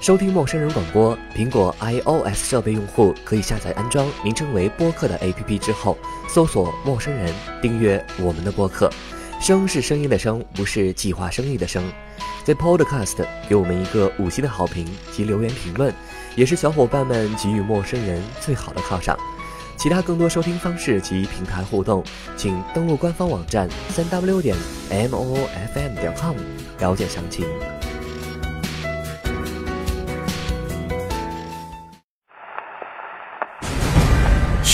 收听陌生人广播，苹果 iOS 设备用户可以下载安装名称为播客的 APP 之后，搜索“陌生人”，订阅我们的播客。声是声音的声，不是计划生育的生。在 Podcast 给我们一个五星的好评及留言评论，也是小伙伴们给予陌生人最好的犒赏。其他更多收听方式及平台互动，请登录官方网站三 w 点 m o o f m 点 com 了解详情。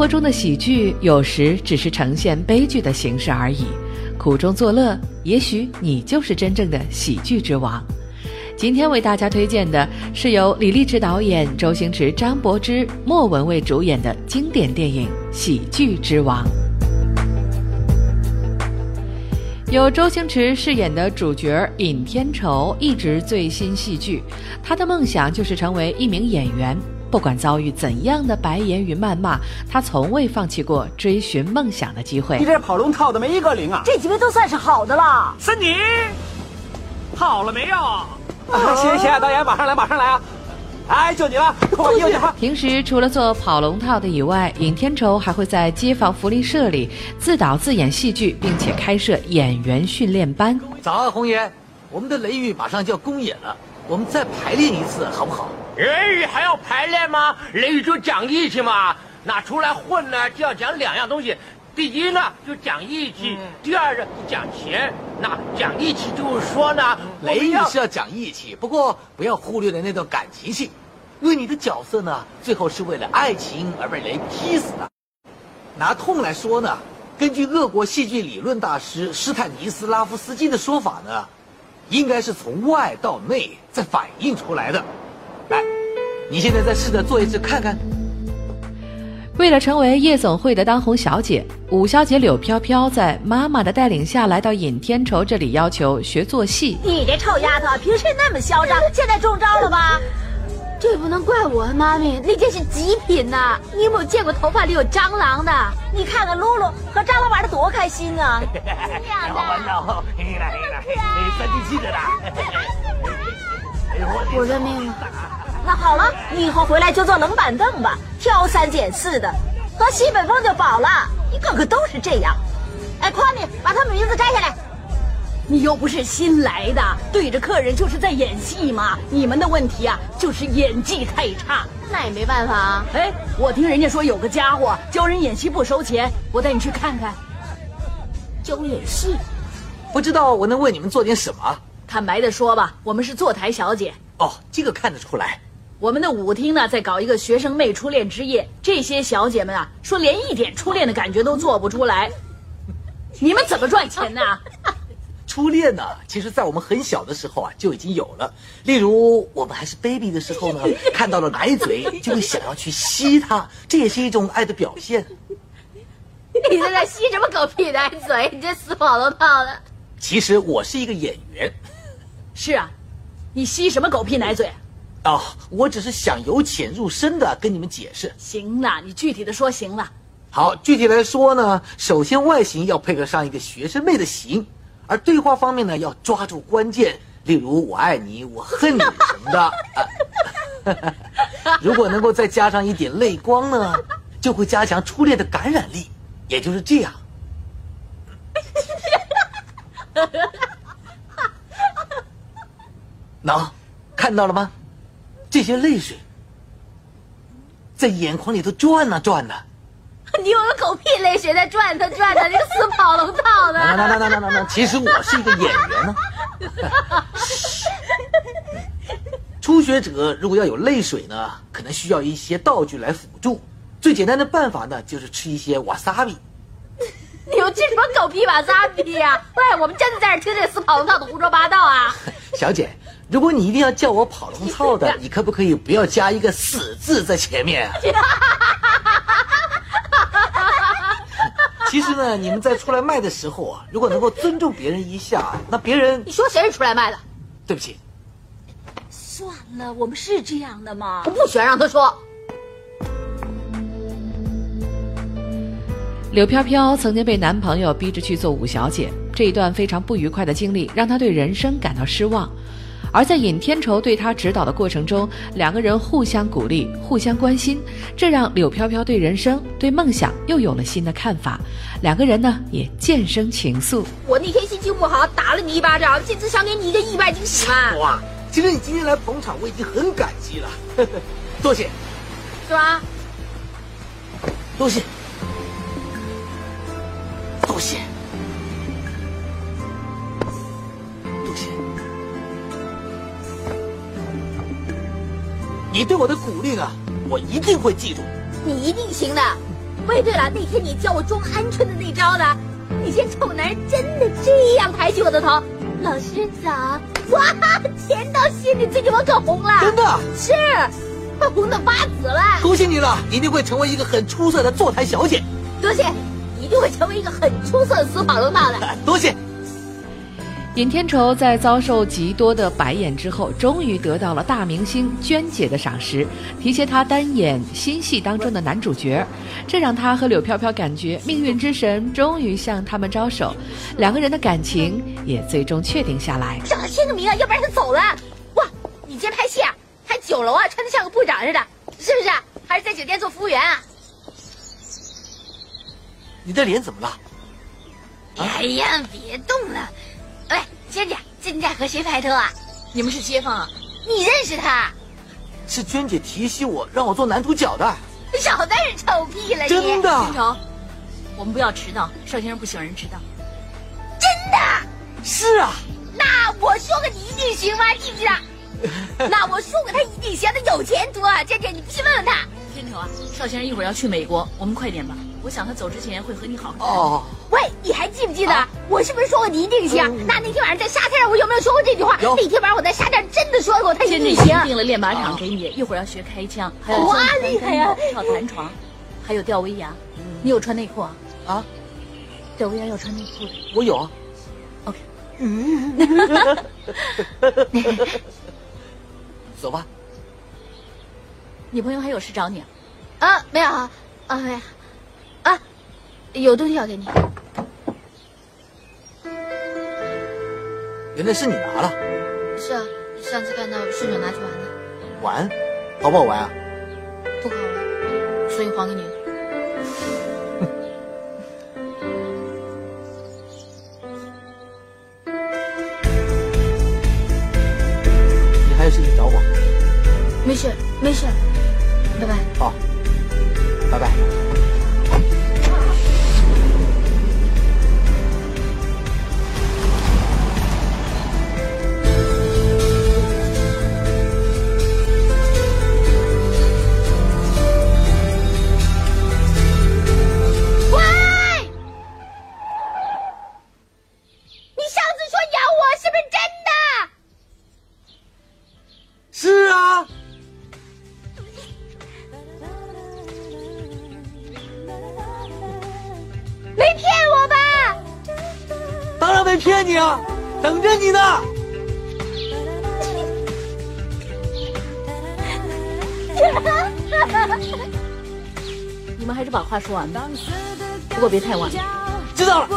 活中的喜剧有时只是呈现悲剧的形式而已，苦中作乐，也许你就是真正的喜剧之王。今天为大家推荐的是由李立志导演、周星驰、张柏芝、莫文蔚主演的经典电影《喜剧之王》。由周星驰饰演的主角尹天仇一直醉心戏剧，他的梦想就是成为一名演员。不管遭遇怎样的白眼与谩骂，他从未放弃过追寻梦想的机会。你这跑龙套的没一个灵啊！这几位都算是好的了。是你，好了没有？啊，谢谢导演，马上来，马上来啊！哎，就你了，快右脚。平时除了做跑龙套的以外，尹天仇还会在街坊福利社里自导自演戏剧，并且开设演员训练班。早啊，红爷，我们的雷雨马上就要公演了，我们再排练一次好不好？雷雨还要排练吗？雷雨就讲义气嘛。那出来混呢，就要讲两样东西。第一呢，就讲义气；第二呢，讲钱。那讲义气就是说呢，雷雨是要讲义气，不过不要忽略了那段感情戏，因为你的角色呢，最后是为了爱情而被雷劈死的。拿痛来说呢，根据俄国戏剧理论大师斯坦尼斯拉夫斯基的说法呢，应该是从外到内再反映出来的。来，你现在再试着做一次看看。为了成为夜总会的当红小姐，五小姐柳飘飘在妈妈的带领下来到尹天仇这里，要求学做戏。你这臭丫头，平时那么嚣张，现在中招了吧？这不能怪我，妈咪，那件是极品呐！你有没有见过头发里有蟑螂的？你看看露露和蟑螂玩的多开心啊！这样的，好玩的，黑了黑了，三七七的啦。我认命了。那好了，你以后回来就坐冷板凳吧，挑三拣四的，喝西北风就饱了。一个个都是这样。哎，夸你把他们名字摘下来。你又不是新来的，对着客人就是在演戏嘛。你们的问题啊，就是演技太差。那也没办法啊。哎，我听人家说有个家伙教人演戏不收钱，我带你去看看。教演戏？不知道我能为你们做点什么？坦白的说吧，我们是坐台小姐。哦，这个看得出来。我们的舞厅呢，在搞一个学生妹初恋之夜。这些小姐们啊，说连一点初恋的感觉都做不出来。你们怎么赚钱呢？初恋呢，其实在我们很小的时候啊就已经有了。例如，我们还是 baby 的时候呢，看到了奶嘴就会想要去吸它，这也是一种爱的表现。你在那吸什么狗屁奶嘴？你这死跑龙套的！其实我是一个演员。是啊。你吸什么狗屁奶嘴？哦，我只是想由浅入深的跟你们解释。行了，你具体的说行了。好，具体来说呢，首先外形要配合上一个学生妹的型，而对话方面呢要抓住关键，例如“我爱你”“我恨你”什么的。啊、如果能够再加上一点泪光呢，就会加强初恋的感染力。也就是这样。喏，看到了吗？这些泪水在眼眶里头转呐转呐。你有个狗屁泪水在转它转它，你个死跑龙套的！那那那那那那，其实我是一个演员呢。初学者如果要有泪水呢，可能需要一些道具来辅助。最简单的办法呢，就是吃一些瓦萨比。你又吃什么狗屁瓦萨比呀？喂，我们真的在这听这死跑龙套的胡说八道啊！小姐，如果你一定要叫我跑龙套的，你可不可以不要加一个死字在前面啊？其实呢，你们在出来卖的时候啊，如果能够尊重别人一下，那别人你说谁是出来卖的？对不起，算了，我们是这样的吗？我不喜欢让他说。柳飘飘曾经被男朋友逼着去做五小姐，这一段非常不愉快的经历让她对人生感到失望。而在尹天仇对他指导的过程中，两个人互相鼓励、互相关心，这让柳飘飘对人生、对梦想又有了新的看法。两个人呢也渐生情愫。我那天心情不好，打了你一巴掌，这次想给你一个意外惊喜嘛。哇，其实你今天来捧场，我已经很感激了，多谢。是吧？多谢。多谢，你对我的鼓励呢，我一定会记住。你一定行的。喂，对了，那天你教我装鹌鹑的那招呢？你这臭男人真的这样抬起我的头？老师早！哇，甜到心里，最近我可红了。真的？是，快红的发紫了。恭喜你了，一定会成为一个很出色的坐台小姐。多谢。一定会成为一个很出色的死跑龙套的。多谢。尹天仇在遭受极多的白眼之后，终于得到了大明星娟姐的赏识，提携他担演新戏当中的男主角，这让他和柳飘飘感觉命运之神终于向他们招手，两个人的感情也最终确定下来。让他签个名啊，要不然他走了。哇，你今天拍戏啊，还酒楼啊，穿的像个部长似的，是不是？还是在酒店做服务员啊？你的脸怎么了？哎呀，别动了！喂，娟姐，最近在和谁拍拖啊？你们是街坊啊？你认识他？是娟姐提携我，让我做男主角的。少在这臭屁了！真的。天仇，我们不要迟到，邵先生不喜欢人迟到。真的？是啊。那我说个你一定行吗？记不记得？那我说过他一定行，他有前途啊！娟姐，你必须问问他。天仇啊，邵先生一会儿要去美国，我们快点吧。我想他走之前会和你好好哦。喂，你还记不记得、啊、我是不是说过你一定行？嗯、那那天晚上在沙滩上，我有没有说过这句话？那天晚上我在沙滩真的说过他一定行。定了练马场给你，一会儿要学开枪，还有哇厉害呀、啊！跳弹床，还有吊威亚。你有穿内裤啊？啊？吊威亚要穿内裤的。我有啊。OK。嗯。走吧。你朋友还有事找你啊？啊，没有啊。啊没有，啊，有东西要给你。原来是你拿了。是啊，上次看到顺手拿去玩的。玩？好不好玩啊？不好玩，所以还给你。你还有事情找我？没事，没事，拜拜。好。拜拜。你们还是把话说完吧，不过别太晚。知道了。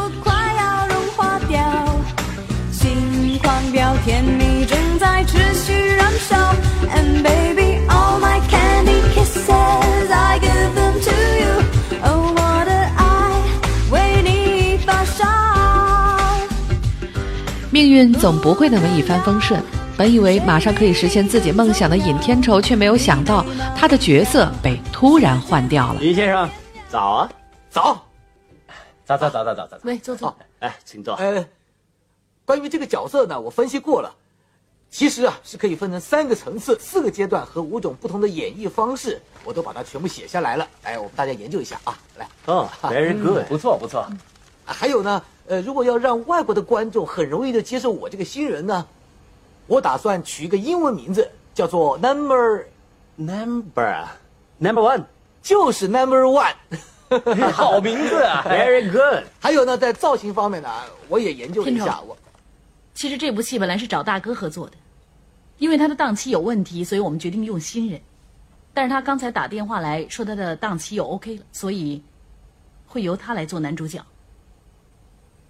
心狂飙，甜蜜正在持续燃烧。And baby, all my candy kisses, I give them to you. Oh, 我的爱为你发烧。命运总不会那么一帆风顺。本以为马上可以实现自己梦想的尹天仇，却没有想到他的角色被突然换掉了。尹先生，早啊，早，早早早早早早。喂，坐坐。哎，请坐。呃，关于这个角色呢，我分析过了，其实啊是可以分成三个层次、四个阶段和五种不同的演绎方式，我都把它全部写下来了。哎，我们大家研究一下啊。来，哦，very good，不错不错。还有呢，呃，如果要让外国的观众很容易的接受我这个新人呢？我打算取一个英文名字，叫做 Number Number Number One，就是 Number One，好名字啊，Very good。还有呢，在造型方面呢，我也研究了一下。我其实这部戏本来是找大哥合作的，因为他的档期有问题，所以我们决定用新人。但是他刚才打电话来说他的档期又 OK 了，所以会由他来做男主角。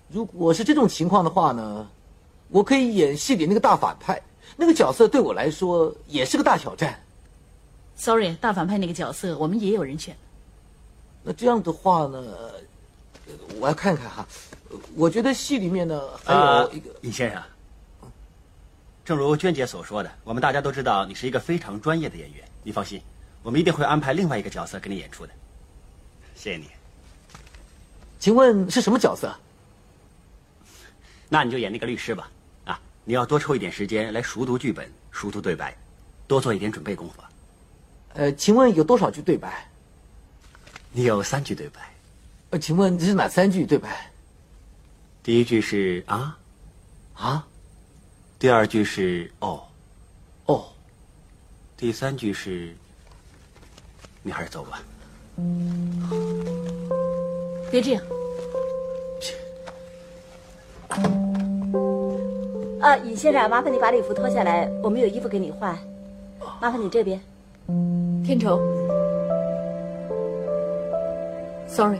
如果是这种情况的话呢？我可以演戏里那个大反派，那个角色对我来说也是个大挑战。Sorry，大反派那个角色我们也有人选。那这样的话呢，我要看看哈。我觉得戏里面呢还有一个尹先生。正如娟姐所说的，我们大家都知道你是一个非常专业的演员。你放心，我们一定会安排另外一个角色给你演出的。谢谢你。请问是什么角色？那你就演那个律师吧。你要多抽一点时间来熟读剧本、熟读对白，多做一点准备功夫。呃，请问有多少句对白？你有三句对白。呃，请问这是哪三句对白？第一句是啊，啊。第二句是哦，哦。第三句是，你还是走吧。别这样。啊，尹先生，麻烦你把礼服脱下来，我们有衣服给你换。麻烦你这边，天仇，sorry。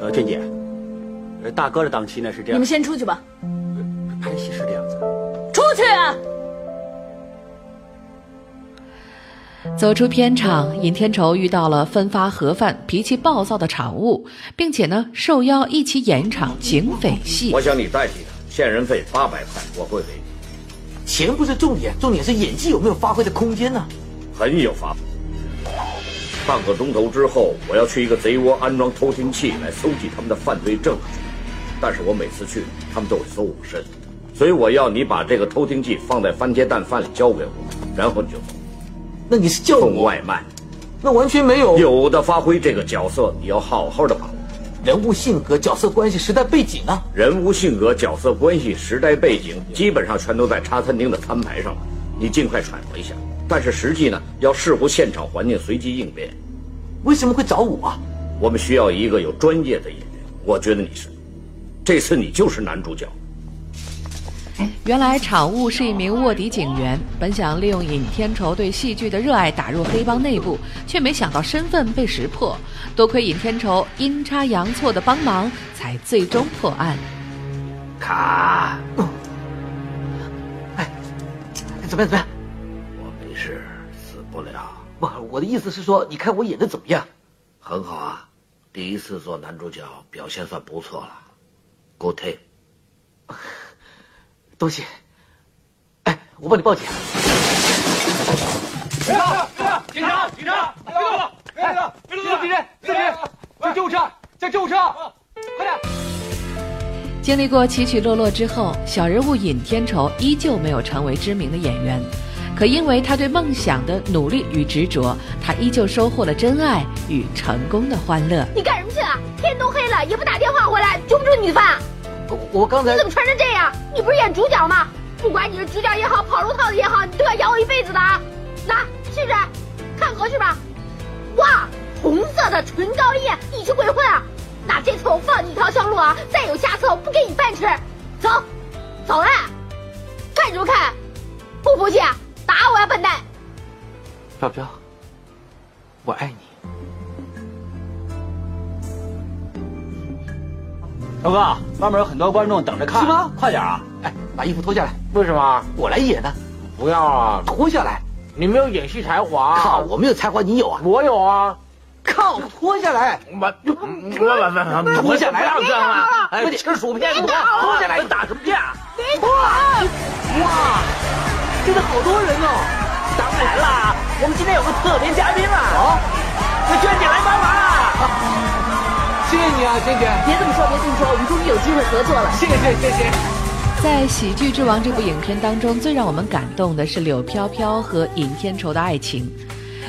呃，俊姐，大哥的档期呢是这样。你们先出去吧。走出片场，尹天仇遇到了分发盒饭、脾气暴躁的产物，并且呢受邀一起演一场警匪戏。我想你代替他，线人费八百块，我会给你。钱不是重点，重点是演技有没有发挥的空间呢？很有发挥。半个钟头之后，我要去一个贼窝安装偷听器来搜集他们的犯罪证据，但是我每次去，他们都会搜我身，所以我要你把这个偷听器放在番茄蛋饭里交给我，然后你就走。那你是叫送外卖？那完全没有。有的发挥这个角色，你要好好的把握。人物性格、角色关系、时代背景啊。人物性格、角色关系、时代背景，基本上全都在茶餐厅的餐牌上了。你尽快揣摩一下。但是实际呢，要视乎现场环境随机应变。为什么会找我啊？我们需要一个有专业的演员。我觉得你是，这次你就是男主角。原来场务是一名卧底警员，本想利用尹天仇对戏剧的热爱打入黑帮内部，却没想到身份被识破。多亏尹天仇阴差阳错的帮忙，才最终破案。卡，哎，怎么样？怎么样？我没事，死不了。不，我的意思是说，你看我演的怎么样？很好啊，第一次做男主角，表现算不错了。Good take。多谢，哎，我帮你报警。警察，警察，警察，别动了，别动了，别动了！司机，司机，叫救护车，叫救护车，快点！经历过起起落落之后，小人物尹天仇依旧没有成为知名的演员，可因为他对梦想的努力与执着，他依旧收获了真爱与成功的欢乐。你干什么去了？天都黑了，也不打电话回来，煮不煮你的饭？我刚才你怎么穿成这样？你不是演主角吗？不管你是主角也好，跑龙套的也好，你都要养我一辈子的啊！那试试？看合适吧？哇，红色的唇膏液，你去鬼混啊！那这次我放你一条生路啊！再有下次，我不给你饭吃。走，走了，看什么看？不服气啊？打我呀，笨蛋！飘飘，我爱你。彪哥，外面有很多观众等着看，是吗？快点啊！哎，把衣服脱下来。为什么？我来演呢。不要啊！脱下来。你没有演戏才华。靠，我没有才华，你有啊？我有啊！靠，脱下来！我我我脱下来！不要这样啊！哎，吃薯片！脱脱下来！打什么架？哇哇！真的好多人哦！当然啦，我们今天有个特别嘉宾啦！哦，那娟姐来帮忙啦！谢谢你啊，娟姐！别这么说，说，我们终于有机会合作了。谢谢谢谢。在《喜剧之王》这部影片当中，最让我们感动的是柳飘飘和尹天仇的爱情。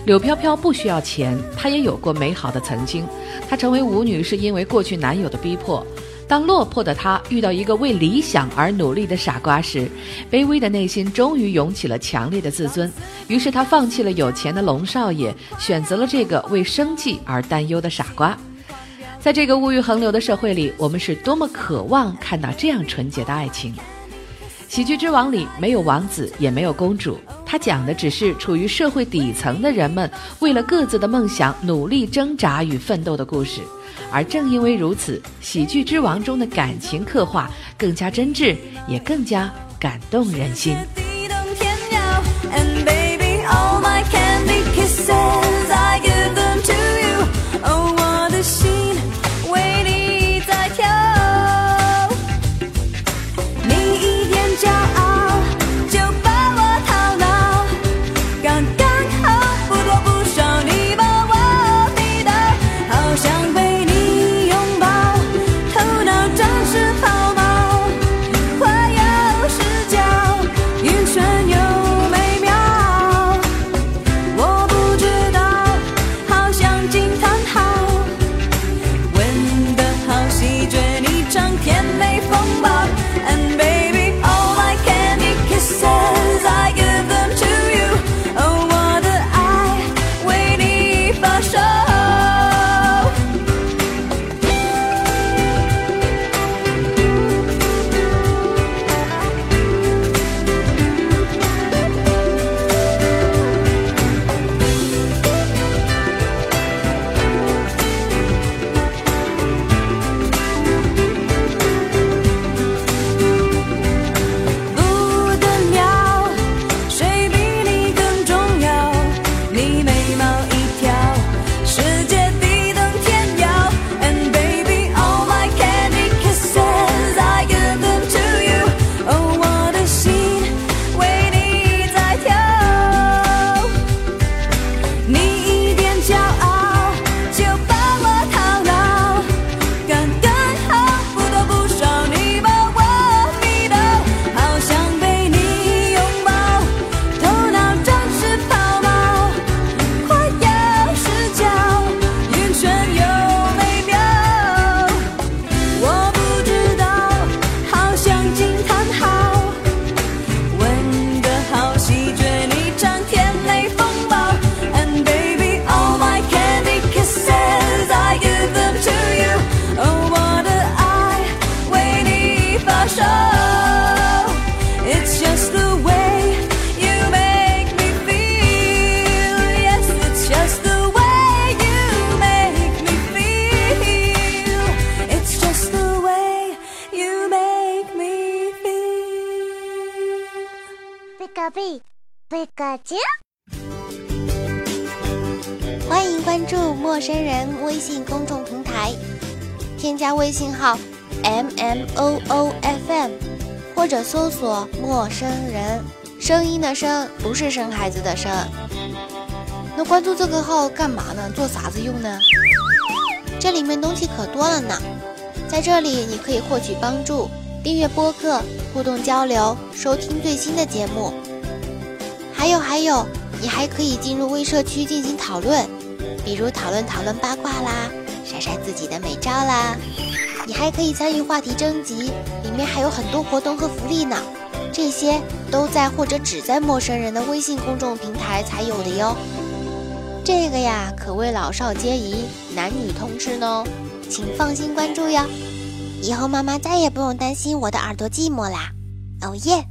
柳飘飘不需要钱，她也有过美好的曾经。她成为舞女是因为过去男友的逼迫。当落魄的她遇到一个为理想而努力的傻瓜时，卑微的内心终于涌起了强烈的自尊。于是她放弃了有钱的龙少爷，选择了这个为生计而担忧的傻瓜。在这个物欲横流的社会里，我们是多么渴望看到这样纯洁的爱情。《喜剧之王》里没有王子，也没有公主，它讲的只是处于社会底层的人们为了各自的梦想努力挣扎与奋斗的故事。而正因为如此，《喜剧之王》中的感情刻画更加真挚，也更加感动人心。欢迎关注陌生人微信公众平台，添加微信号 m m o o f m，或者搜索“陌生人”，声音的声不是生孩子的生。那关注这个号干嘛呢？做啥子用呢？这里面东西可多了呢，在这里你可以获取帮助，订阅播客，互动交流，收听最新的节目。还有还有，你还可以进入微社区进行讨论，比如讨论讨论八卦啦，晒晒自己的美照啦。你还可以参与话题征集，里面还有很多活动和福利呢。这些都在或者只在陌生人的微信公众平台才有的哟。这个呀，可谓老少皆宜，男女通吃呢，请放心关注哟。以后妈妈再也不用担心我的耳朵寂寞啦。哦耶！